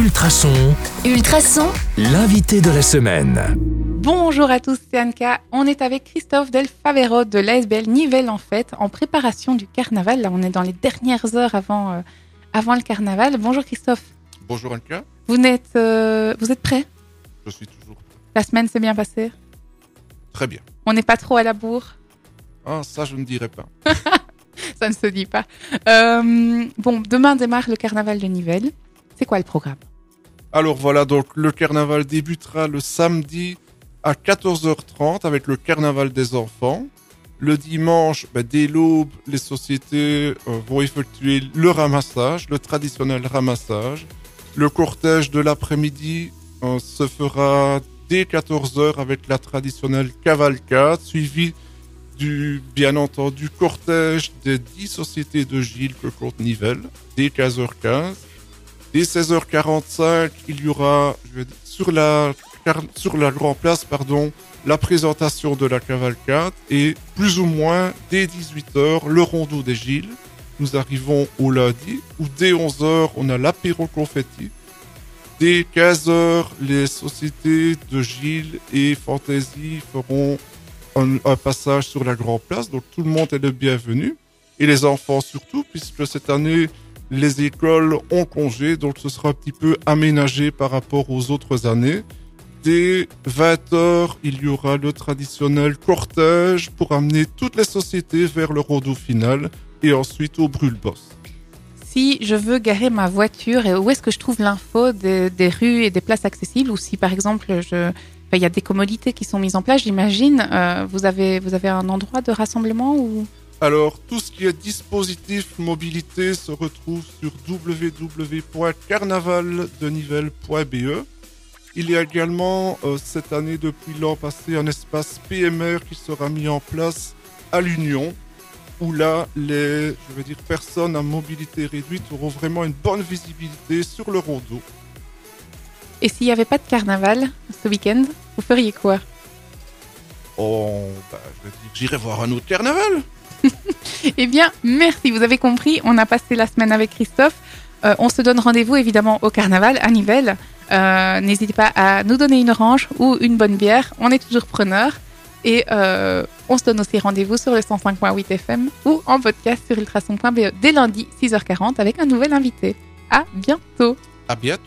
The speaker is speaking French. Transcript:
Ultrason, Ultrason, l'invité de la semaine. Bonjour à tous, c'est Anka. On est avec Christophe Del Favero de l'ASBL Nivelles en fait, en préparation du carnaval. Là, on est dans les dernières heures avant, euh, avant le carnaval. Bonjour Christophe. Bonjour Anka, Vous êtes, euh, vous êtes prêt? Je suis toujours prêt. La semaine s'est bien passée? Très bien. On n'est pas trop à la bourre? Ah, ça je ne dirais pas. Ça ne se dit pas. Euh, bon, demain démarre le carnaval de Nivelles. C'est quoi le programme? Alors voilà, donc le carnaval débutera le samedi à 14h30 avec le carnaval des enfants. Le dimanche, ben, dès l'aube, les sociétés euh, vont effectuer le ramassage, le traditionnel ramassage. Le cortège de l'après-midi euh, se fera dès 14h avec la traditionnelle cavalcade, suivi du, bien entendu, cortège des 10 sociétés de Gilles que compte Nivelles, dès 15h15. Dès 16h45, il y aura sur la sur la Grand Place, pardon, la présentation de la cavalcade et plus ou moins dès 18h le rondeau des Gilles. Nous arrivons au lundi où dès 11h on a l'apéro confetti. Dès 15h les sociétés de Gilles et Fantasy feront un, un passage sur la Grand Place donc tout le monde est le bienvenu et les enfants surtout puisque cette année les écoles ont congé, donc ce sera un petit peu aménagé par rapport aux autres années. Dès 20h, il y aura le traditionnel cortège pour amener toutes les sociétés vers le rondeau final et ensuite au brûle-boss. Si je veux garer ma voiture, où est-ce que je trouve l'info des, rues et des places accessibles? Ou si par exemple, je, il y a des commodités qui sont mises en place, j'imagine. euh, vous, avez, vous avez un endroit de rassemblement ou... Alors, tout ce qui est dispositif mobilité se retrouve sur www.carnavaldenivelle.be. Il y a également euh, cette année, depuis l'an passé, un espace PMR qui sera mis en place à l'Union, où là, les je dire, personnes à mobilité réduite auront vraiment une bonne visibilité sur le rondeau. Et s'il n'y avait pas de carnaval ce week-end, vous feriez quoi? Oh, bah, j'irai voir un autre carnaval. Eh bien, merci, vous avez compris, on a passé la semaine avec Christophe. Euh, on se donne rendez-vous évidemment au carnaval à Nivelles. Euh, N'hésitez pas à nous donner une orange ou une bonne bière, on est toujours preneurs. Et euh, on se donne aussi rendez-vous sur le 105.8 FM ou en podcast sur ultrason.be dès lundi 6h40 avec un nouvel invité. À bientôt À bientôt.